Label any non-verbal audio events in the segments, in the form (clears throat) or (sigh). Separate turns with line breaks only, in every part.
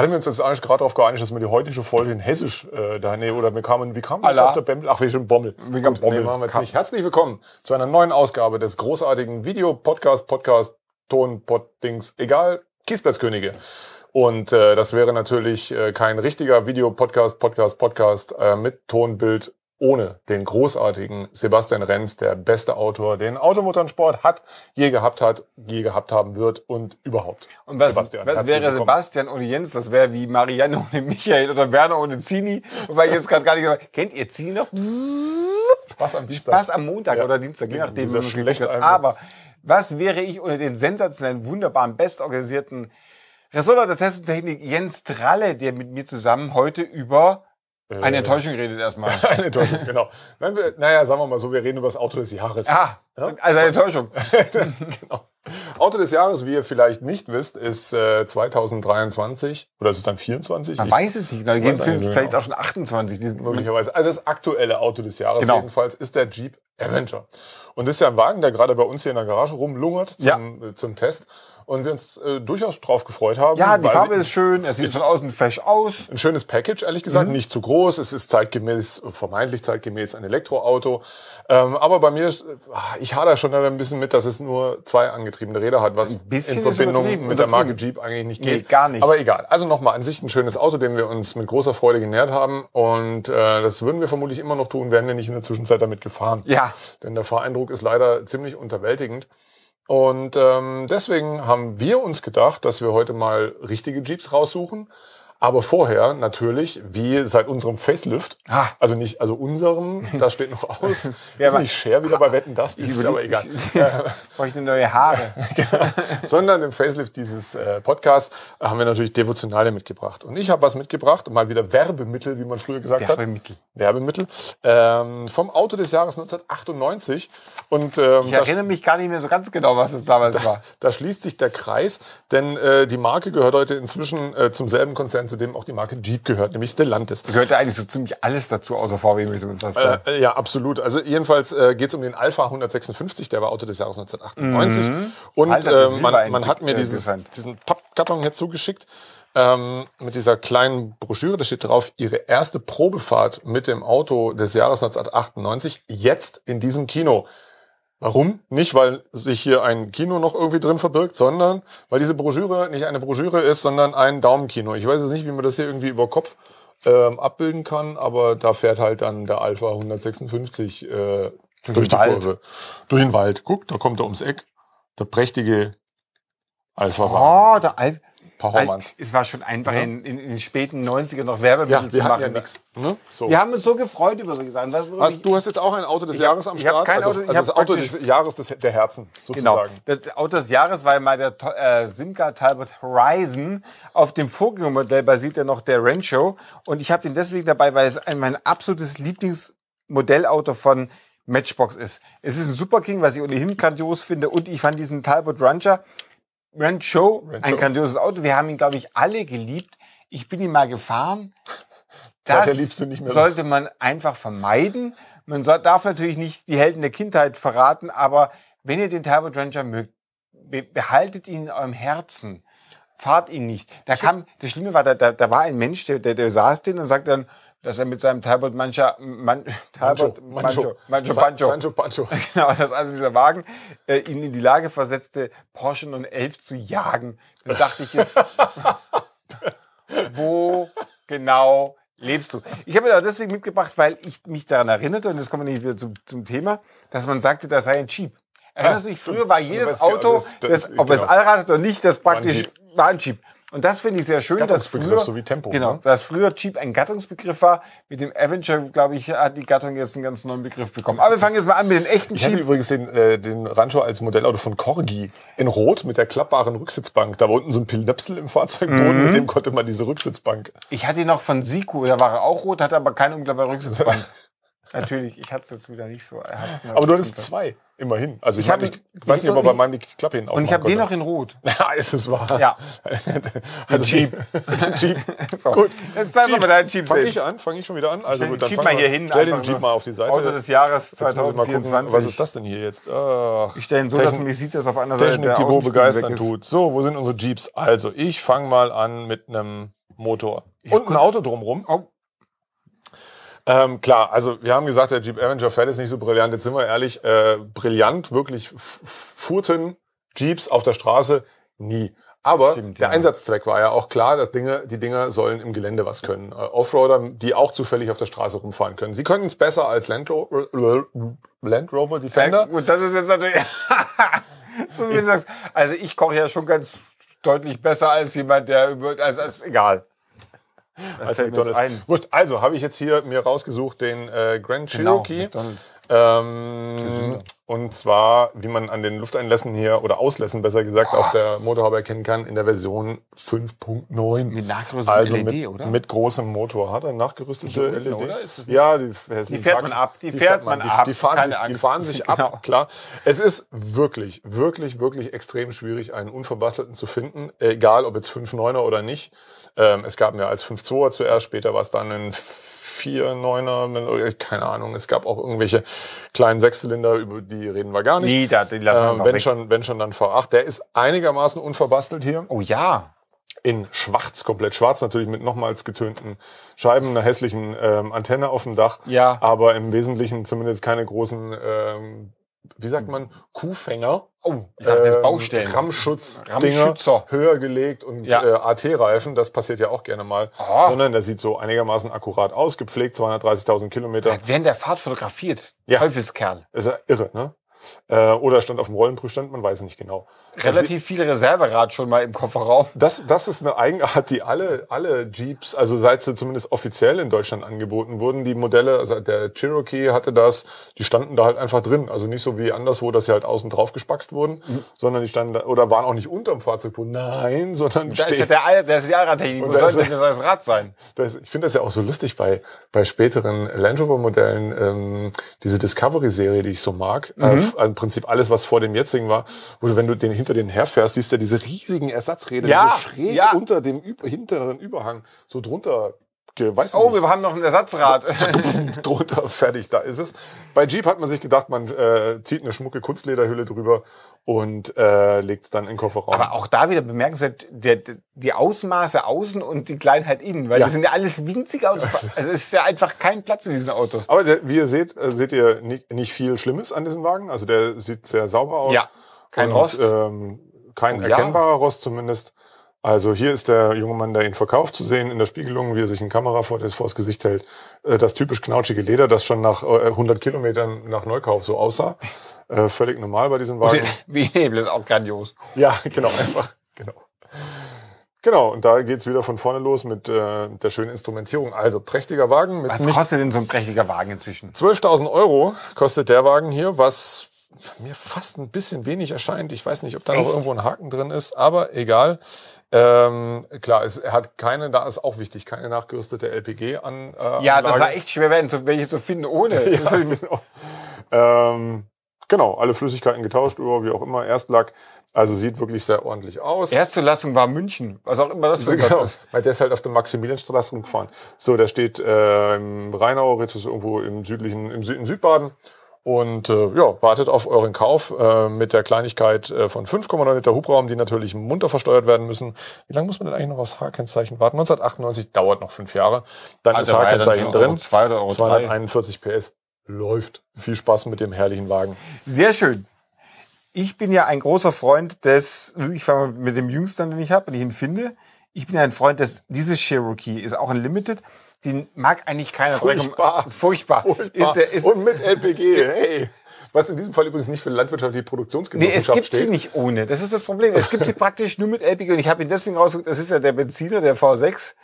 Hatten wir uns jetzt eigentlich gerade darauf geeinigt, dass wir die heutige Folge in Hessisch äh, da nee, oder wir kamen, wie kamen wir jetzt auf der Bembel? Ach, wir sind Bommel.
Wir kamen Bommel.
Nee, machen wir jetzt nicht. Herzlich willkommen zu einer neuen Ausgabe des großartigen Video-Podcast, Podcast, Ton, Pod, Dings, egal, Kiesplatzkönige. Und äh, das wäre natürlich äh, kein richtiger Video-Podcast, Podcast, Podcast äh, mit Tonbild ohne den großartigen Sebastian Renz, der beste Autor, den Automotorsport hat, je gehabt hat, je gehabt haben wird und überhaupt.
Und was,
Sebastian,
was wäre. Sebastian ohne Jens? Das wäre wie Marianne ohne Michael oder Werner ohne Zini. Wobei ich jetzt gerade gar nicht... Kennt ihr Zini noch?
Spaß am Dienstag.
Spaß am Montag
Ja.
oder Dienstag, je nachdem.
Dieser
wie man es
schlechte.
Aber was wäre ich ohne den sensationellen, wunderbaren, bestorganisierten Ressortleiter der Testtechnik Jens Tralle, der mit mir zusammen heute über eine Enttäuschung redet erstmal. (laughs)
Eine Enttäuschung, genau. Wenn wir, naja, sagen wir mal so, wir reden über das Auto des Jahres.
Ah, also eine Enttäuschung. (laughs)
genau. Auto des Jahres, wie ihr vielleicht nicht wisst, ist äh, 2023 oder ist es dann 24?
Man
Ich-
weiß es nicht. Da
weiß
sind
eigentlich
vielleicht
genau.
auch schon 28. Die sind
möglicherweise. Also das aktuelle Auto des Jahres
Genau.
jedenfalls ist der Jeep Avenger. Und das ist ja ein Wagen, der gerade bei uns hier in der Garage rumlungert zum, äh, zum Test. Und wir uns äh, durchaus drauf gefreut haben.
ja, die Farbe ist schön. Er sieht von außen fesch aus.
Ein schönes Package, ehrlich gesagt,
Mhm.
nicht zu groß. Es ist zeitgemäß, vermeintlich zeitgemäß ein Elektroauto. Ähm, aber bei mir, ist, ah, ich hader schon ein bisschen mit, dass es nur zwei angetriebene Räder hat, was in Verbindung mit der Marke. Jeep eigentlich nicht
Nee,
geht.
gar nicht.
Aber egal. Also nochmal, an sich ein schönes Auto, dem wir uns mit großer Freude genährt haben. Und äh, das würden wir vermutlich immer noch tun, wären wir nicht in der Zwischenzeit damit gefahren.
Ja.
Denn der Fahreindruck ist leider ziemlich unterwältigend. Und ähm, deswegen haben wir uns gedacht, dass wir heute mal richtige Jeeps raussuchen. Aber vorher natürlich, wie seit unserem Facelift,
Ah.
also nicht, also unserem, (laughs) das steht noch aus,
Ja,
ist nicht Share wieder bei Wetten, das ist aber egal. (laughs)
Bräuchte neue Haare. (laughs)
Sondern im Facelift dieses äh, Podcasts haben wir natürlich Devotionale mitgebracht. Und ich habe was mitgebracht, mal wieder Werbemittel, wie man früher gesagt
Werbemittel.
hat. Werbemittel. Ähm, vom Auto des Jahres 1998. Und ähm,
Ich
da-
erinnere mich gar nicht mehr so ganz genau, was es damals war.
Da schließt sich der Kreis, denn äh, die Marke gehört heute inzwischen äh, zum selben Konzern, zu dem auch die Marke Jeep gehört, nämlich Stellantis.
Gehört ja eigentlich so ziemlich alles dazu, außer VW mit uns. Das,
Äh, ja, absolut. Also jedenfalls äh, geht es um den Alpha 156, der war Auto des Jahres 1998. Und
Alter,
äh, man, man hat mir
äh,
dieses, diesen Pappkarton hier zugeschickt ähm, mit dieser kleinen Broschüre. Da steht drauf, ihre erste Probefahrt mit dem Auto des Jahres 1998, jetzt in diesem Kino. Warum? Nicht, weil sich hier ein Kino noch irgendwie drin verbirgt, sondern weil diese Broschüre nicht eine Broschüre ist, sondern ein Daumenkino. Ich weiß jetzt nicht, wie man das hier irgendwie über Kopf ähm, abbilden kann, aber da fährt halt dann der Alpha 156 äh, durch, die
Wald.
Kurve. Durch den Wald. Guck, da kommt er ums Eck. Der prächtige Alpha-Wagen.
oh, der
Performance.
Es war schon einfach in, in, in den späten 90ern noch Werbemittel
Ja,
zu machen.
ja nichts. Ne? So.
Wir haben uns so gefreut über solche Sachen. Was,
du hast jetzt auch ein Auto des
Ich hab-
Jahres am
hab
Start?
kein
also,
Auto, ich
also das Auto des Jahres des, der Herzen,
Genau.
sozusagen.
Das Auto des Jahres war mal der äh, Simca Talbot Horizon. Auf dem Vorgängermodell basiert ja noch der Rancho. Und ich habe den deswegen dabei, weil es ein, mein absolutes Lieblingsmodellauto von Matchbox ist. Es ist ein Super King, was ich ohnehin grandios finde. Und ich fand diesen Talbot Rancher, Rancho,
Rancho.
ein grandioses Auto. Wir haben ihn, glaube ich, alle geliebt. Ich bin ihn mal gefahren. (laughs) Das
liebst du nicht mehr.
sollte man einfach vermeiden. Man soll, darf natürlich nicht die Helden der Kindheit verraten, aber wenn ihr den Talbot Ranger mögt, be behaltet ihn in eurem Herzen. Fahrt ihn nicht. Da kam, das Schlimme war, da, da, da war ein Mensch, der, der, der saß den und sagte dann, dass er mit seinem Talbot Mancha, Man, Talbot, Mancho, Mancho,
Sa-
Pancho,
Sancho Pancho. (laughs)
genau, dass also dieser Wagen äh, ihn in die Lage versetzte, Porsche 911 zu jagen. Da dachte ich jetzt, (laughs) wo genau lebst du? Ich habe auch deswegen mitgebracht, weil ich mich daran erinnerte, und jetzt kommen wir nicht wieder zum, zum Thema, dass man sagte, das sei ein Jeep. Erinnerst du dich, früher war jedes Auto,
das-
ob es
genau.
Allrad hat oder nicht, das praktisch war ein Jeep. Und das finde ich sehr schön, dass früher,
so Tempo,
genau,
ne?
dass früher Jeep ein Gattungsbegriff war. Mit dem Avenger, glaube ich, hat die Gattung jetzt einen ganz neuen Begriff bekommen. Aber wir fangen jetzt mal an mit den echten
Ich
Jeep.
übrigens den, äh, den Rancho als Modellauto von Corgi in Rot mit der klappbaren Rücksitzbank. Da war unten so ein Pilnöpsel im Fahrzeugboden,
Mhm.
mit dem konnte man diese Rücksitzbank.
Ich hatte ihn noch von Siku, da war er auch rot, hatte aber keine unglaubliche Rücksitzbank. (laughs) Natürlich, ich hatte es jetzt wieder nicht so. Er
Aber du hattest zwei, immerhin. Also ich,
Ich hab
ich, weiß nicht, ob er
ich-
bei meinem die Klappe hin
Und ich habe den noch in rot. (laughs)
Ja, ist es wahr.
Ja. (laughs)
also
Jeep. (laughs)
Jeep.
So.
Gut.
Jetzt zeig mal deinen Jeep
Fang
selbst.
ich an? Fange ich schon wieder an? Also gut, dann
Jeep mal hier hin,
Stell den Jeep mal auf die Seite.
Auto des Jahres
Jetzt muss ich mal gucken,
2024.
was ist das denn hier jetzt? Ach,
Ich stelle ihn so, dass
Technik-
man nicht sieht, dass auf einer Seite
Technik,
der
die wo begeistern tut. So, wo sind unsere Jeeps? Also, ich fange mal an mit einem Motor und ein Auto drumrum.
Oh.
Ähm, klar, also wir haben gesagt, der Jeep Avenger fährt jetzt nicht so brillant. Jetzt sind wir ehrlich, äh, brillant wirklich f- fuhrten Jeeps auf der Straße nie. Aber
Stimmt,
der
ja.
Einsatzzweck war ja auch klar, dass Dinge, die Dinger sollen im Gelände was können. Äh, Offroader, die auch zufällig auf der Straße rumfahren können. Sie können es besser als Land Rover, Land Rover
Ja,
Defender.
gut, das ist jetzt natürlich. (laughs) so wie du sagst. Also ich koche ja schon ganz deutlich besser als jemand, der über. Also, also egal.
Als McDonald's. Wurscht. Also habe ich jetzt hier mir rausgesucht den äh, Grand
Genau,
Cherokee.
McDonald's.
Ähm, und zwar, wie man an den Lufteinlässen hier oder Auslässen besser gesagt auf der Motorhaube erkennen kann, in der Version 5.9.
Mit nachgerüstetem
also
LED,
mit,
oder?
mit großem Motor. Hat er nachgerüstete
unten,
LED?
oder? Ist das
ja, die,
Die fährt man ab, die fährt man
die,
ab,
Die fahren
keine
sich, die
Angst.
fahren sich (laughs)
Genau.
ab, klar. Es ist wirklich, wirklich, wirklich extrem schwierig, einen unverbastelten zu finden. Egal, ob jetzt 5.9er oder nicht. Ähm, es gab mir als 5.2er zuerst, später war es dann ein 4.9er, keine Ahnung. Es gab auch irgendwelche kleinen Sechszylinder, über die reden wir gar nicht.
Nee, da, die lassen wir einfach
wenn
weg.
schon, wenn schon dann V8. Der ist einigermaßen unverbastelt hier.
Oh ja.
In schwarz, komplett schwarz, natürlich mit nochmals getönten Scheiben, einer hässlichen ähm, Antenne auf dem Dach.
Ja.
Aber im Wesentlichen zumindest keine großen, ähm, wie sagt man, Kuhfänger.
Oh, ich dachte jetzt
Ähm,
Baustellen.
Rammschutz
Rammschützer.
höher gelegt und
Ja.
äh, AT-Reifen, das passiert ja auch gerne mal.
Aha.
Sondern der sieht so einigermaßen akkurat aus, gepflegt, 230.000 Kilometer.
Während der Fahrt fotografiert.
Ja.
Teufelskerl.
Ist ja irre, ne? Äh, oder stand auf dem Rollenprüfstand, man weiß nicht genau.
Relativ viel Reserverad schon mal im Kofferraum.
Das, das ist eine Eigenart, die alle, alle Jeeps, also seit sie zumindest offiziell in Deutschland angeboten wurden, die Modelle, also der Cherokee hatte das, die standen da halt einfach drin. Also nicht so wie anderswo, dass sie halt außen drauf gespackst wurden,
Mhm.
sondern die standen da, oder waren auch nicht unterm Fahrzeugboden. Nein, sondern
Da ist ja der, der ist die Allradtechnik. Wo soll denn das Rad sein?
Das, ich finde das ja auch so lustig bei, bei späteren Land Rover Modellen, ähm, diese Discovery-Serie, die ich so mag.
Mhm.
Äh, f- Im Prinzip alles, was vor dem jetzigen war, wo du, wenn du den hinter den herfährst, siehst du ja diese riesigen Ersatzräder,
Ja,
die so schräg
ja.
unter dem Üb hinteren Überhang so drunter, weiß
Oh,
nicht,
wir haben noch ein Ersatzrad. (laughs)
drunter fertig, da ist es. Bei Jeep hat man sich gedacht, man äh, zieht eine schmucke Kunstlederhülle drüber und äh, legt es dann in den Kofferraum.
Aber auch da wieder bemerkenswert, der, der, die Ausmaße außen und die Kleinheit innen, weil
Ja.
das sind ja alles winzige Autos. (laughs) Also es ist ja einfach kein Platz in diesen Autos.
Aber der, wie ihr seht, äh, seht ihr nicht, nicht viel Schlimmes an diesem Wagen. Also der sieht sehr sauber aus.
Ja, kein
und,
Rost.
Ähm, kein
Oh ja.
erkennbarer Rost zumindest. Also hier ist der junge Mann, der ihn verkauft, zu sehen in der Spiegelung, wie er sich eine Kamera vor das, vors Gesicht hält. Äh, Das typisch knautschige Leder, das schon nach äh, 100 Kilometern nach Neukauf so aussah. Äh, Völlig normal bei diesem Wagen. (laughs)
Wie Hebel ist auch grandios.
Ja, genau, einfach, genau. Genau, und da geht's wieder von vorne los mit äh, der schönen Instrumentierung. Also prächtiger Wagen mit
Was kostet denn so ein prächtiger Wagen inzwischen?
12.000 Euro kostet der Wagen hier, was mir fast ein bisschen wenig erscheint. Ich weiß nicht, ob da noch irgendwo ein Haken drin ist, aber egal. Ähm, klar, es, er hat keine, da ist auch wichtig, keine nachgerüstete LPG an. Äh,
Ja, das
Anlage.
war echt schwer werden, welche zu finden ohne. (laughs)
Ja,
Das ist-
genau. Ähm, genau, alle Flüssigkeiten getauscht, über wie auch immer, Erstlack. Also sieht wirklich sehr ordentlich aus.
Erste Lassung war München, was auch immer das für
Genau,
ist.
weil der ist halt auf der Maximilianstraße rumgefahren. So, der steht äh, im Rheinau, Ritus irgendwo im südlichen, im Süd Südbaden und äh, ja, wartet auf euren Kauf äh, mit der Kleinigkeit äh, von 5,9 Liter Hubraum, die natürlich munter versteuert werden müssen. Wie lange muss man denn eigentlich noch aufs H-Kennzeichen warten? 1998 dauert noch fünf Jahre. Dann
Also
ist H-Kennzeichen drin.
zwei oder Euro drei.
241 PS. Läuft. Viel Spaß mit dem herrlichen Wagen.
Sehr schön. Ich bin ja ein großer Freund des, ich fange mal mit dem Jüngsten, den ich habe, wenn ich ihn finde. Ich bin ja ein Freund des, dieses Cherokee ist auch ein Limited. Den mag eigentlich keiner.
Furchtbar.
Furchtbar.
Furchtbar.
Ist der, ist,
und mit LPG. Hey. Was in diesem Fall übrigens nicht für landwirtschaftliche
Nee, es
Produktionsgenossenschaft
gibt
steht.
sie nicht ohne. Das ist das Problem. Es gibt sie praktisch nur mit LPG. Und ich habe ihn deswegen rausgesucht, das ist ja der Benziner, der V6,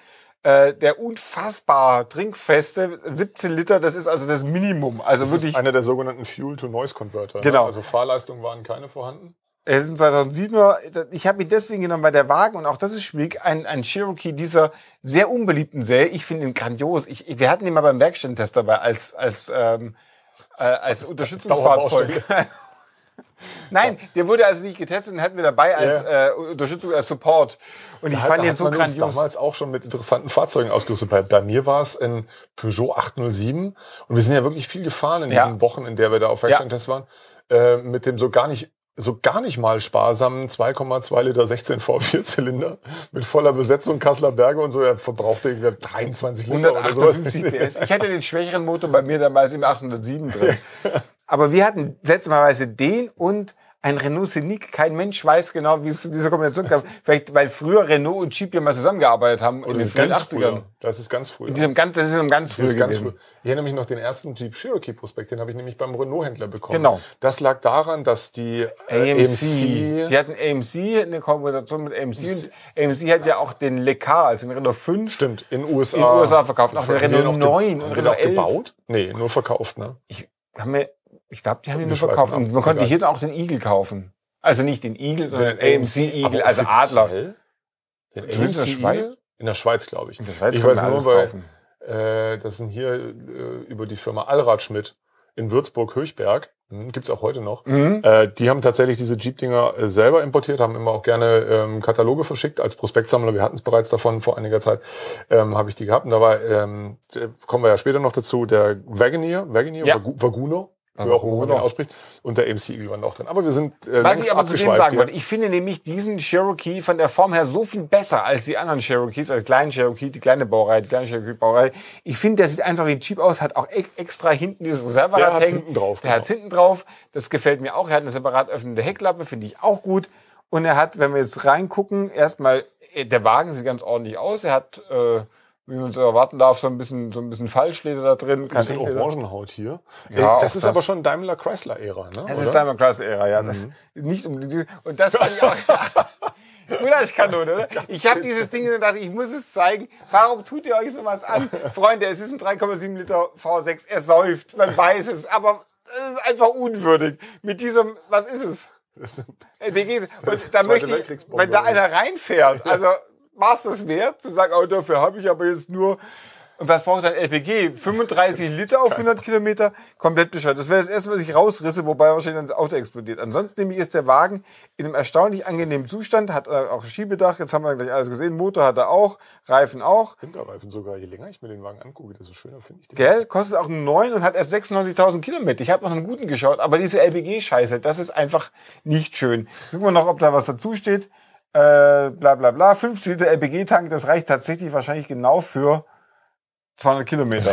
äh, der unfassbar trinkfeste, 17 Liter, das ist also das Minimum. Also
Das
wirklich,
ist einer der sogenannten Fuel-to-Noise-Converter.
Genau.
Ne? Also Fahrleistungen waren keine vorhanden.
Es ist ein 2007er, ich habe ihn deswegen genommen, weil der Wagen, und auch das ist schwierig, ein, ein Cherokee dieser sehr unbeliebten Serie, ich finde ihn grandios. Ich, wir hatten ihn mal beim Werkstattentest dabei als, als, ähm, äh, als Unterstützungsfahrzeug. (laughs) Nein, der wurde also nicht getestet und hatten wir dabei als äh, Unterstützung, als Support. Und ich
Da
fand
hat-
ihn
hat
so grandios.
damals auch schon mit interessanten Fahrzeugen ausgerüstet. Bei, bei mir war es ein Peugeot 807 und wir sind ja wirklich viel gefahren in
Ja.
diesen Wochen, in der wir da auf Werkstattentest waren, äh, mit dem so gar nicht so gar nicht mal sparsamen 2,2 Liter 16 V4-Zylinder mit voller Besetzung Kasseler Berge und so, er verbrauchte irgendwie 23 Liter oder sowas.
158 PS. Ich hatte den schwächeren Motor bei mir damals im 807 drin. (laughs) Aber wir hatten seltsamerweise den und ein Renault Scenic. Kein Mensch weiß genau, wie es zu dieser Kombination kam. Vielleicht, weil früher Renault und Jeep ja mal zusammengearbeitet haben
Oder
in den
das ist ganz
80ern.
früher. Das ist ganz früher.
In diesem ganz, das ist ein ganz
Das
früh
ist ganz früh. Ich erinnere mich noch den ersten Jeep Cherokee Prospekt, den habe ich nämlich beim Renault-Händler bekommen.
Genau.
Das lag daran, dass die äh,
AMC. Die hatten AMC, eine Kombination mit AMC. Und AMC hat ja auch den Le Car, also den Renault 5.
Stimmt, in USA.
In USA verkauft. Auch den Renault
ge-
9
haben
und Renault
auch
11.
gebaut? Nee, nur verkauft, ne?
Ich, haben wir, ich glaube, die haben die
Wir
nur verkauft. Und man konnte hier dann auch den Eagle kaufen. Also nicht den Eagle, sondern
Den
AMC Eagle, also
offiziell?
Adler.
Den
Zumindest in der
AMC
Schweiz?
Eagle? In der Schweiz, glaube ich.
In der Schweiz
ich weiß nur, weil
kaufen.
äh, das sind hier äh, über die Firma Allrad Schmidt in Würzburg-Höchberg. Hm, gibt's auch heute noch.
Mhm.
Äh, die haben tatsächlich diese Jeep-Dinger äh, selber importiert, haben immer auch gerne ähm, Kataloge verschickt als Prospektsammler. Wir hatten es bereits davon vor einiger Zeit, ähm, habe ich die gehabt. Und da war, ähm, der- kommen wir ja später noch dazu, der Wagoneer, Wagoneer,
Ja.
Vagu- Vaguno,
Also
auch immer man den ausspricht, und der AMC Eagle waren auch drin. Aber wir sind äh,
Was ich aber zu dem sagen wollte, ich finde nämlich diesen Cherokee von der Form her so viel besser als die anderen Cherokees, als kleinen Cherokee, die kleine Baureihe, die kleine Cherokee-Baureihe. Ich finde, der sieht einfach wie ein Jeep aus, hat auch e- extra hinten dieses Reserverad
Der
hängen.
hinten drauf,
Der
genau.
hat's hinten drauf. Das gefällt mir auch. Er hat eine separat öffnende Heckklappe, finde ich auch gut. Und er hat, wenn wir jetzt reingucken, erstmal, äh, der Wagen sieht ganz ordentlich aus. Er hat, äh, wie man es erwarten darf, so ein bisschen, so ein bisschen Falschleder da drin.
Ein bisschen. Orangenhaut hier.
Ja,
Äh,
auch
das ist
das.
aber schon Daimler Chrysler Ära, ne?
Das
oder?
ist Daimler Class Ära, ja. Das nicht um und das fand ich auch. (laughs) Gulaschkanone, oder? Ich habe dieses Ding und dachte, ich muss es zeigen. Warum tut ihr euch sowas an? (laughs) Freunde, es ist ein 3,7 Liter V6. Er säuft, man weiß es, aber es ist einfach unwürdig. Mit diesem, was ist es?
Das ist-
LPG. (laughs) Und da möchte ich, wenn da einer reinfährt, also war es das wert, zu sagen, oh, dafür habe ich aber jetzt nur, und was braucht ein LPG? 35 Liter auf 100 Kilometer? Komplett bescheuert. Das wäre das erste, was ich rausrisse, wobei wahrscheinlich dann das Auto explodiert. Ansonsten nämlich ist der Wagen in einem erstaunlich angenehmen Zustand, hat äh, auch Schiebedach, jetzt haben wir gleich alles gesehen, Motor hat er auch, Reifen auch.
Hinterreifen sogar. Je länger ich mir den Wagen angucke, desto schöner finde ich den.
Gell? Kostet auch einen neuen und hat erst 96.000 Kilometer. Ich habe noch einen guten geschaut, aber diese LPG-Scheiße, das ist einfach nicht schön. Gucken wir noch, ob da was dazu steht. Äh, bla bla bla. 50 Liter LPG-Tank, das reicht tatsächlich wahrscheinlich genau für 200 Kilometer.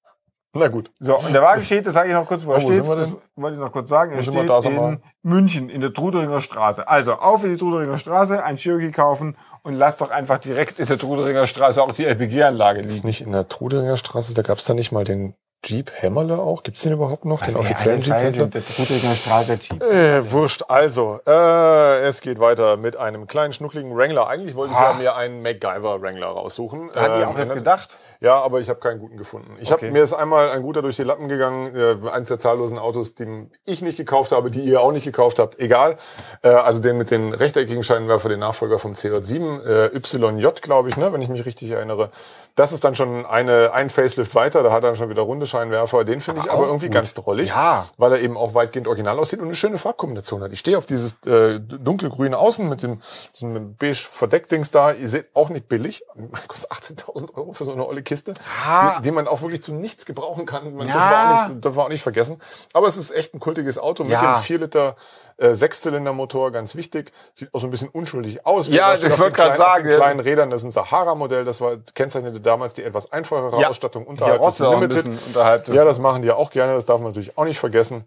(laughs)
Na gut.
So, und der Wagen steht, das sage ich noch kurz, wo er
Oh, wo
steht. Das wollte ich noch kurz sagen. Er
Wo
steht
Da
in München, in der Truderinger Straße. Also, auf in die Truderinger Straße, ein Cherokee kaufen und lass doch einfach direkt in der Truderinger Straße auch die LPG-Anlage liegen.
Ist nicht in der Trudelinger Straße, da gab es da nicht mal den Jeep Hämmerle auch? Gibt's den überhaupt noch? Den offiziellen Jeep Händler?
Der Truderinger Straße Jeep.
Äh, wurscht. Also, äh, es geht weiter mit einem kleinen, schnuckligen Wrangler. Eigentlich wollte ich
Ah.
ja mir einen MacGyver Wrangler raussuchen.
Hat die
Ähm,
auch jetzt
ändert-
gedacht?
Ja, aber ich habe keinen guten gefunden. Ich
Okay.
hab, mir ist einmal ein guter durch die Lappen gegangen, äh, eins der zahllosen Autos, die ich nicht gekauft habe, die ihr auch nicht gekauft habt, egal. Äh, also den mit den rechteckigen Scheinwerfer, den Nachfolger vom CJ7, äh, YJ, glaube ich, ne, wenn ich mich richtig erinnere. Das ist dann schon eine, ein Facelift weiter, da hat er dann schon wieder runde Scheinwerfer. Den finde ich aber irgendwie
gut.
ganz drollig,
Ja.
weil er eben auch weitgehend original aussieht und eine schöne Farbkombination hat. Ich stehe auf dieses äh, dunkelgrüne Außen mit dem so einem beige Verdeckdings da. Ihr seht auch nicht billig. (laughs) Kostet 18.000 Euro für so eine olle Kiste,
Ja.
die, die man auch wirklich zu nichts gebrauchen kann. Man
Ja.
darf, auch nicht, darf man auch nicht vergessen. Aber es ist echt ein kultiges Auto mit
Ja.
dem 4 Liter äh, Sechszylindermotor, ganz wichtig. Sieht auch so ein bisschen unschuldig aus.
Ja, ich
auf
wollte gerade
kleinen- auf
sagen, ja.
kleinen Rädern, das ist ein Sahara-Modell. Das war kennzeichnete damals die etwas einfachere
Ja.
Ausstattung unterhalb des
auch ein
Limited.
unterhalb des
Ja, das machen die ja auch gerne. Das darf man natürlich auch nicht vergessen.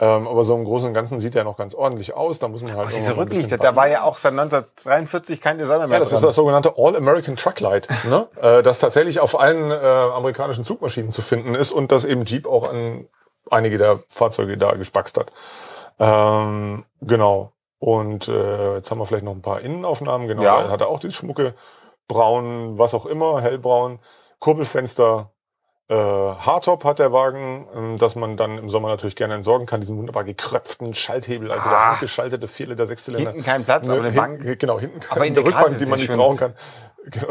Ähm, aber so im Großen und Ganzen sieht er noch ganz ordentlich aus. Da muss man halt
Diese
ein bisschen
Rücklichter, da war ja auch seit 1943 kein Designer mehr
ja, das ist
dran.
das sogenannte All-American Trucklight, (laughs) ne? äh, das tatsächlich auf allen äh, amerikanischen Zugmaschinen zu finden ist und das eben Jeep auch an einige der Fahrzeuge da gespackst hat. Ähm, genau. Und äh, jetzt haben wir vielleicht noch ein paar Innenaufnahmen. Genau,
Ja.
da hat er auch dieses schmucke Braun, was auch immer, hellbraun, Kurbelfenster. Äh, Hardtop hat der Wagen, ähm, dass man dann im Sommer natürlich gerne entsorgen kann, diesen wunderbar gekröpften Schalthebel, also der
Ah.
handgeschaltete 4 Liter Sechszylinder.
Hinten kein Platz, aber eine Bank.
Genau, hinten
Aber in der Klasse
Rückbank, die
ist
man nicht brauchen kann. (laughs) Genau.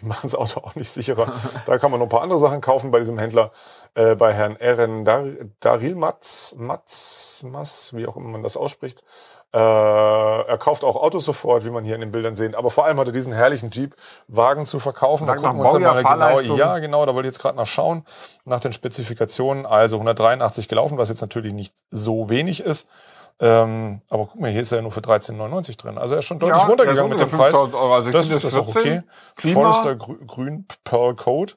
Die machen das Auto auch nicht sicherer. (laughs) Da kann man noch ein paar andere Sachen kaufen bei diesem Händler. Äh, bei Herrn Ehren Dar Daril Matz, Matz, Matz, wie auch immer man das ausspricht. Äh, er kauft auch Autos sofort, wie man hier in den Bildern sehen. Aber vor allem hat er diesen herrlichen Jeep-Wagen zu verkaufen.
Sag
Da
nach
gucken wir uns dann mal genau, ja, genau, da wollte ich jetzt gerade nach schauen, nach den Spezifikationen. Also 183 gelaufen, was jetzt natürlich nicht so wenig ist. Ähm, aber guck mal, hier ist er ja nur für 13,99 drin. Also er ist schon deutlich
Ja,
runtergegangen mit
ist
dem Preis.
5.000 Euro. Also
das ist
das
auch
14.
okay.
Klima.
Forrester Grü Grün Pearl Coat.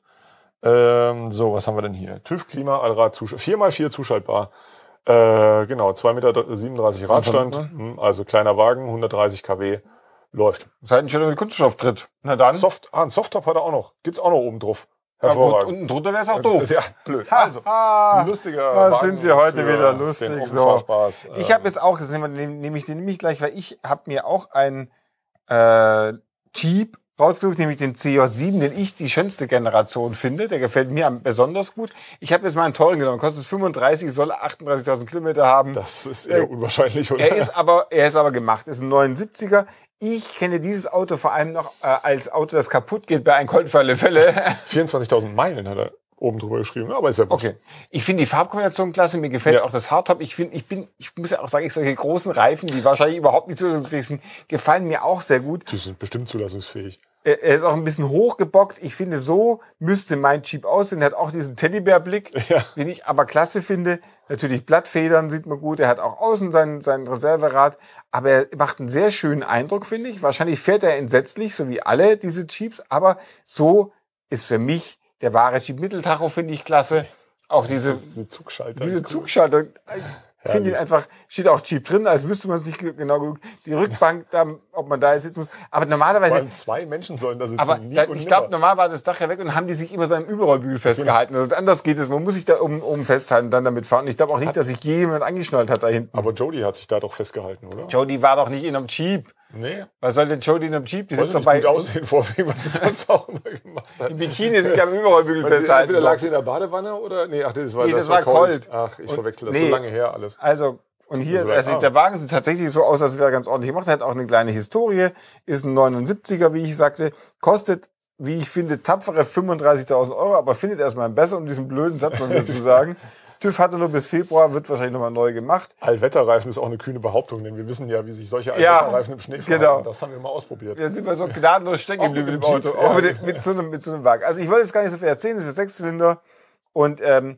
Ähm, so, was haben wir denn hier? TÜV Klima, Allrad, 4x4 zuschaltbar. Äh, genau, 2,37 Meter Radstand, Hm, also kleiner Wagen, 130 kW, läuft.
Seitenstellung mit Kunststoff tritt. Na dann.
Soft, ah, ein Softtop hat er auch noch. Gibt's auch noch oben drauf.
Ja,
Hervorragend.
unten drunter wäre es auch doof. (laughs)
Ja, blöd. Also,
ha.
lustiger
Was
Wagen
sind wir heute wieder lustig, so.
Offenfahrspaß.
Ich
Ähm,
habe jetzt auch, das nehme nehm ich den nämlich gleich, weil ich habe mir auch einen äh, Jeep rausgesucht, nämlich den CJ7, den ich die schönste Generation finde. Der gefällt mir besonders gut. Ich habe jetzt mal einen teuren genommen, kostet 35, soll 38.000 Kilometer haben.
Das ist eher unwahrscheinlich, oder?
Er ist aber, er ist aber gemacht. Ist ein 79er. Ich kenne dieses Auto vor allem noch äh, als Auto, das kaputt geht bei einem Colt für alle Fälle. (laughs)
24.000 Meilen hat er oben drüber geschrieben, aber ist ja wurscht.
Okay. Ich finde die Farbkombination klasse. Mir gefällt
Ja.
auch das Hardtop. Ich finde, ich bin, ich muss ja auch sagen, ich solche großen Reifen, die wahrscheinlich überhaupt nicht zusatzungsfähig sind, gefallen mir auch sehr gut.
Die sind bestimmt zulassungsfähig.
Er er ist auch ein bisschen hochgebockt. Ich finde, so müsste mein Jeep aussehen. Er hat auch diesen Teddybär-Blick, (laughs)
Ja.
den ich aber klasse finde. Natürlich Blattfedern sieht man gut. Er hat auch außen sein, sein Reserverad. Aber er macht einen sehr schönen Eindruck, finde ich. Wahrscheinlich fährt er entsetzlich, so wie alle diese Jeeps. Aber so ist für mich der wahre Jeep Mitteltacho, finde ich klasse. Auch diese, (laughs)
Diese Zugschalter.
diese Zugschalter. Ich finde ihn einfach, steht auch Jeep drin, als wüsste man sich genau genug. Die Rückbank, da, ob man da jetzt sitzen muss. Aber
Vor
normalerweise,
allem zwei Menschen sollen da sitzen.
aber da, ich glaube, normal war das Dach ja weg und haben die sich immer so am Überrollbügel festgehalten. Also anders geht es. Man muss sich da oben, oben festhalten, dann damit fahren. Und ich glaube auch nicht, dass sich jemand angeschnallt hat da hinten.
aber Jody hat sich da doch festgehalten, oder?
Jody war doch nicht in einem Jeep.
Nee.
Was soll denn Jody in einem Jeep? Die sitzt doch bei,
gut aussehen vorweg, was sie sonst auch immer gemacht hat.
im Bikini sich am Überrollbügel festhalten.
Entweder lag sie in der Badewanne oder, nee, ach, das war,
Nee,
das,
das war Colt.
Ach, ich verwechsel das
nee.
so lange her alles.
Also, und hier,
Also, ah.
der Wagen sieht tatsächlich so aus, als wäre er ganz ordentlich gemacht. Er hat auch eine kleine Historie, ist ein 79er, wie ich sagte, kostet, wie ich finde, tapfere 35.000 Euro, aber findet erstmal einen besser, um diesen blöden Satz mal wieder zu (laughs) sagen. TÜV hatte nur bis Februar, wird wahrscheinlich nochmal neu gemacht.
Allwetterreifen ist auch eine kühne Behauptung, denn wir wissen ja, wie sich solche
Ja,
Allwetterreifen im Schnee verhalten.
genau.
Das haben wir mal ausprobiert.
Da sind wir so gnadenlos stecken
Auch
geblieben
mit dem
Auto.
Jeep,
Auch
ja.
mit, mit, so einem, mit so einem Wagen. Also ich wollte jetzt gar nicht so viel erzählen, das ist ein Sechszylinder. Und ähm,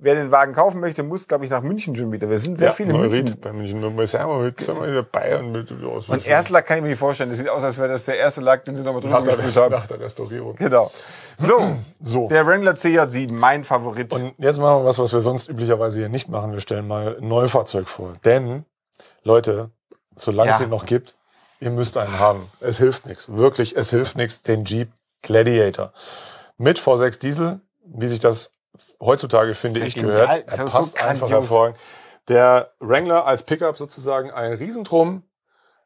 wer den Wagen kaufen möchte, muss, glaube ich, nach München schon wieder. Wir sind sehr
ja,
viele in München.
Neurit bei München. Wir sind wir heute sind wir in Bayern mit, ja, so
Und. Erstlack kann ich mir nicht vorstellen. Das sieht aus, als wäre das der erste Lack, den sie nochmal drüber gespielt haben.
nach der Restaurierung.
Genau. So, (clears throat)
So.
der Wrangler CJ7, mein Favorit.
Und jetzt machen wir was, was wir sonst üblicherweise hier nicht machen. Wir stellen mal ein Neufahrzeug vor. Denn, Leute, solange es
Ja.
ihn noch gibt, ihr müsst einen haben. Es hilft nichts. Wirklich, es hilft nichts. Den Jeep Gladiator. Mit V6 Diesel, wie sich das heutzutage, finde ich, gehört.
genial.
Er passt
so
einfach hervorragend. Der Wrangler als Pickup sozusagen ein Riesentrum,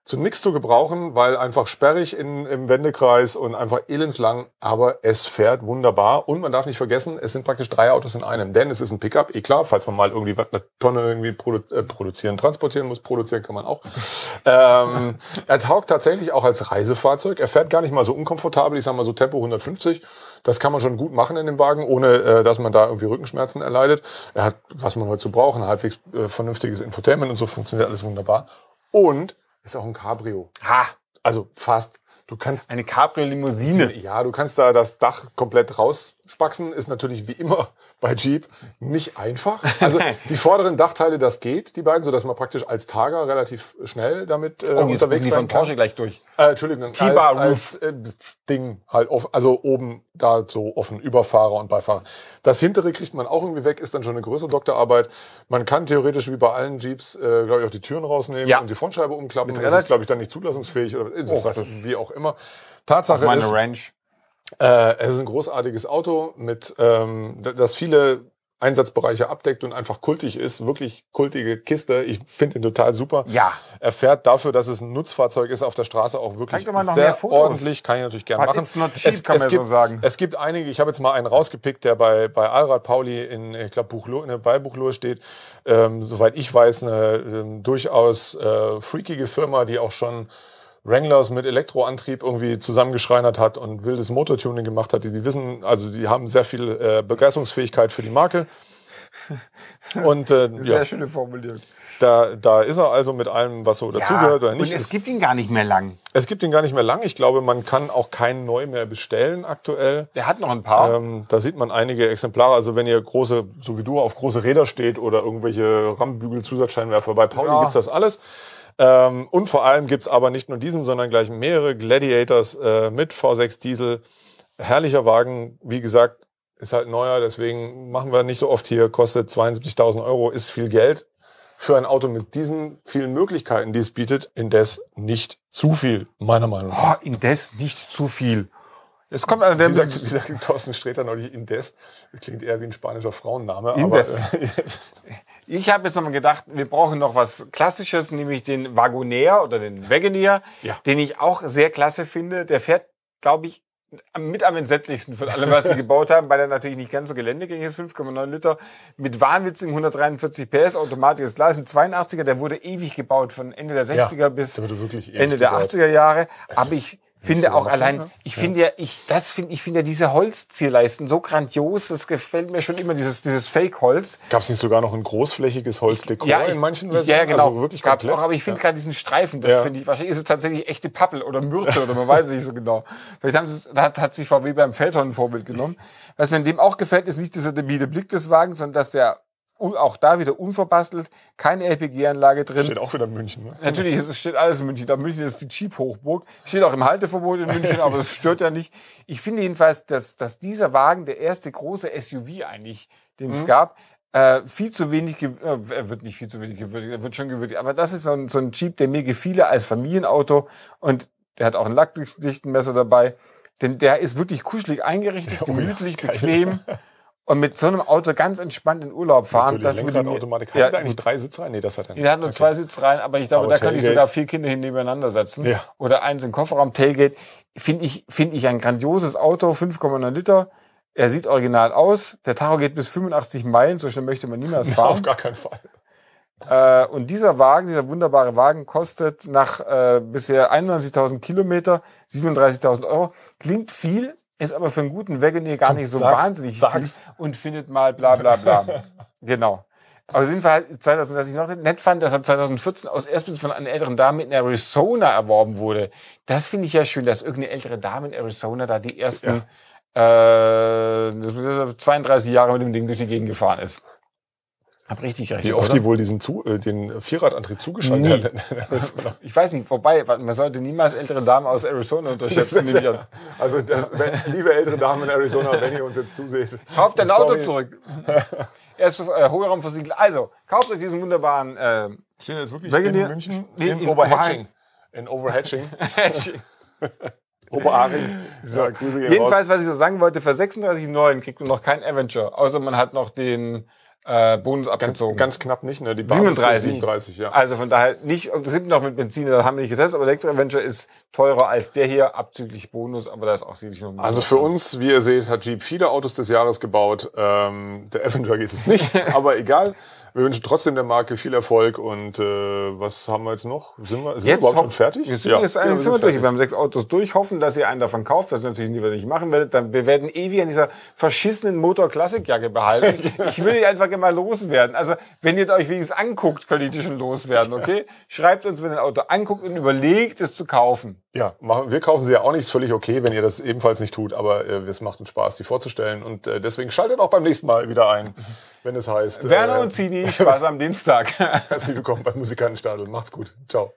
zu nichts zu gebrauchen, weil einfach sperrig in, im Wendekreis und einfach elendslang, aber es fährt wunderbar. Und man darf nicht vergessen, es sind praktisch drei Autos in einem, denn es ist ein Pickup, eh klar, falls man mal irgendwie eine Tonne irgendwie produ äh, produzieren, transportieren muss, produzieren kann man auch. (laughs) ähm, er taugt tatsächlich auch als Reisefahrzeug. Er fährt gar nicht mal so unkomfortabel, ich sag mal so Tempo 150. Das kann man schon gut machen in dem Wagen, ohne äh, dass man da irgendwie Rückenschmerzen erleidet. Er hat, was man heute so braucht, ein halbwegs äh, vernünftiges Infotainment und so funktioniert alles wunderbar. Und ist auch ein Cabrio.
ha,
Also fast. Du kannst
eine Cabrio-Limousine.
ja, du kannst da das Dach komplett rausspaxen. Ist natürlich wie immer (laughs) bei Jeep nicht einfach. Also (laughs) die vorderen Dachteile, das geht, die beiden, so dass man praktisch als Targa relativ schnell damit äh,
Oh,
unterwegs
die
sein
von
kann.
Porsche gleich durch.
Äh, Entschuldigung, als, als äh, Ding halt offen, also oben da so offen, über Fahrer und Beifahrer. Das hintere kriegt man auch irgendwie weg, ist dann schon eine größere Doktorarbeit. Man kann theoretisch wie bei allen Jeeps, äh, glaube ich, auch die Türen rausnehmen
Ja.
und die Frontscheibe umklappen. Das
relativ-
ist, glaube ich, dann nicht zulassungsfähig oder
Oh,
was,
das-
wie auch immer. Tatsache
Meine
ist,
Ranch.
Äh, es ist ein großartiges Auto mit, ähm, das viele Einsatzbereiche abdeckt und einfach kultig ist. Wirklich kultige Kiste. Ich finde ihn total super.
Ja.
Er fährt dafür, dass es ein Nutzfahrzeug ist, auf der Straße auch wirklich sehr ordentlich. Kann ich natürlich gerne machen.
cheap, kann man
gibt,
so sagen.
Es gibt einige, ich habe jetzt mal einen rausgepickt, der bei, bei Allrad Pauli in, ich glaube, Buchlo, in, bei Buchloe steht. Ähm, soweit ich weiß, eine ähm, durchaus äh, freakige Firma, die auch schon Wranglers mit Elektroantrieb irgendwie zusammengeschreinert hat und wildes Motortuning gemacht hat. Die, die wissen, also die haben sehr viel äh, Begeisterungsfähigkeit für die Marke. (laughs) Und äh,
Sehr
ja,
schöne Formulierung.
da, da ist er also mit allem, was so dazugehört oder nicht.
Und es gibt ihn gar nicht mehr lang.
es gibt ihn gar nicht mehr lang. Ich glaube, man kann auch keinen neu mehr bestellen aktuell.
Der hat noch ein paar.
Ähm, da sieht man einige Exemplare. Also wenn ihr große, so wie du, auf große Räder steht oder irgendwelche Rammbügel-Zusatzscheinwerfer, bei Pauli
Ja.
gibt's das alles. Ähm, und vor allem gibt's aber nicht nur diesen, sondern gleich mehrere Gladiators äh, mit V6 Diesel. Herrlicher Wagen, wie gesagt, ist halt neuer, deswegen machen wir nicht so oft hier, kostet 72.000 Euro, ist viel Geld. Für ein Auto mit diesen vielen Möglichkeiten, die es bietet, indes nicht zu viel, meiner Meinung nach.
Oh, indes nicht zu viel. Jetzt kommt einer, der
Wie sagt, wie sagt Thorsten Sträter neulich Indes? Das klingt eher wie ein spanischer Frauenname.
Indes.
Aber, äh, (laughs)
Ich habe jetzt nochmal gedacht, wir brauchen noch was Klassisches, nämlich den Wagoneer oder den Wagoneer,
Ja.
den ich auch sehr klasse finde. Der fährt, glaube ich, mit am entsetzlichsten von allem, was sie (laughs) gebaut haben, weil er natürlich nicht ganz so geländegängig ist, 5,9 Liter, mit wahnwitzigen 143 PS, Automatik ist klar, ist ein 82er, der wurde ewig gebaut, von Ende der 60er bis
der wurde wirklich ewig
Ende der
gebaut.
80er Jahre. Aber ich finde auch allein,
länger?
ich finde ja, ich, das finde, ich finde ja diese Holzzierleisten so grandios, das gefällt mir schon immer, dieses, dieses Fake-Holz.
Gab es nicht sogar noch ein großflächiges Holzdekor
Ja,
in manchen Versionen?
ja, genau.
Also wirklich
Gab's
komplett?
auch, aber ich finde gerade diesen Streifen, das
Ja.
finde ich, wahrscheinlich ist es tatsächlich echte Pappel oder Myrte oder man weiß es nicht so genau. Vielleicht haben sie, hat, hat sich VW beim Feldhorn ein Vorbild genommen. Was mir in dem auch gefällt, ist nicht dieser debile Blick des Wagens, sondern dass der auch da wieder unverbastelt, keine LPG-Anlage drin.
Steht auch wieder in München. Ne?
Natürlich, es steht alles in München. Da München ist die Jeep-Hochburg. Steht auch im Halteverbot in München, (laughs) aber das stört ja nicht. Ich finde jedenfalls, dass, dass dieser Wagen der erste große SUV eigentlich, den es gab, äh, viel zu wenig, äh, er wird nicht viel zu wenig gewürdigt, er wird schon gewürdigt, aber das ist so ein, so ein Jeep, der mir gefiele als Familienauto und der hat auch ein Lackdichtenmesser dabei, denn der ist wirklich kuschelig eingerichtet, gemütlich, bequem (laughs) und mit so einem Auto ganz entspannt in Urlaub fahren.
Natürlich,
mir-
Lenkrad-Automatik. Hat
Ja,
der eigentlich drei Sitzreihen? Nee, das hat er nicht.
der hat nur zwei Sitzreihen, aber ich glaube,
Aber
da kann ich sogar vier Kinder hin nebeneinander setzen.
Ja.
Oder eins im Kofferraum, Tailgate. Finde ich, finde ich ein grandioses Auto, 5,9 Liter. Er sieht original aus. Der Tacho geht bis 85 Meilen, so schnell möchte man niemals (laughs)
Auf
fahren.
gar keinen Fall.
äh, und dieser Wagen, dieser wunderbare Wagen, kostet nach äh, bisher 91.000 Kilometer 37.000 Euro. Klingt viel, ist aber für einen guten Wagoneer gar nicht so
Sag's,
wahnsinnig
sag's.
viel und findet mal bla bla bla. (laughs) genau. Aber auf jeden Fall 2000, was ich noch nett fand, dass er 2014 aus Erstbesitz von einer älteren Dame in Arizona erworben wurde. Das finde ich ja schön, dass irgendeine ältere Dame in Arizona da die ersten äh, das ist 32 Jahre mit dem Ding durch die Gegend gefahren ist. Hab richtig recht.
Wie oft
oder?
die wohl diesen zu, äh, den Vierradantrieb zugeschaltet
Nie. (laughs)
ist (laughs) noch-
Ich weiß nicht, wobei, man sollte niemals ältere Damen aus Arizona unterschätzen. nehme ich an.
Also, das, wenn, liebe ältere Damen in Arizona, wenn ihr uns jetzt zuseht. (laughs)
Kauft dein Auto zurück. Erst äh, Hohlraum versiegelt. Also, kauft euch diesen wunderbaren äh,
Stehen jetzt wirklich in München?
Nee,
in,
in
Oberhatching. In Overhatching. Oberaring. So, ja, Grüße
Jedenfalls, was ich so sagen wollte, für 36,9 kriegt man noch kein Avenger, außer man hat noch den äh, Bonus abgezogen.
Ganz knapp nicht, ne? Die Basis ist
37.
37, ja.
Also von daher nicht, und das sind noch mit Benzin, das haben wir nicht getestet, aber Elektro-Avenger ist teurer als der hier, abzüglich Bonus, aber da ist auch sicherlich noch ein
Also für uns, wie ihr seht, hat Jeep viele Autos des Jahres gebaut. Ähm, der Avenger ist es nicht, (laughs) aber egal. Wir wünschen trotzdem der Marke viel Erfolg und äh, was haben wir jetzt noch? Sind wir, sind wir überhaupt schon fertig?
Wir sind jetzt eigentlich sind wir durch.
fertig.
Wir haben sechs Autos durch. Hoffen, dass ihr einen davon kauft. Das ist natürlich nie, was ich machen werde. Dann, wir werden ewig an dieser verschissenen Motor-Klassikjacke behalten. (laughs) Ich will die einfach immer loswerden. Also, wenn ihr euch wenigstens anguckt, könnt ihr die schon loswerden, okay? Schreibt uns, wenn ihr ein Auto anguckt und überlegt, es zu kaufen.
Ja, wir kaufen sie ja auch nicht, ist völlig okay, wenn ihr das ebenfalls nicht tut, aber äh, es macht uns Spaß, die vorzustellen und äh, deswegen schaltet auch beim nächsten Mal wieder ein, wenn es heißt.
Werner
äh,
und Zini, Spaß am Dienstag. (laughs)
Herzlich willkommen beim Musikantenstadel. Macht's gut. Ciao.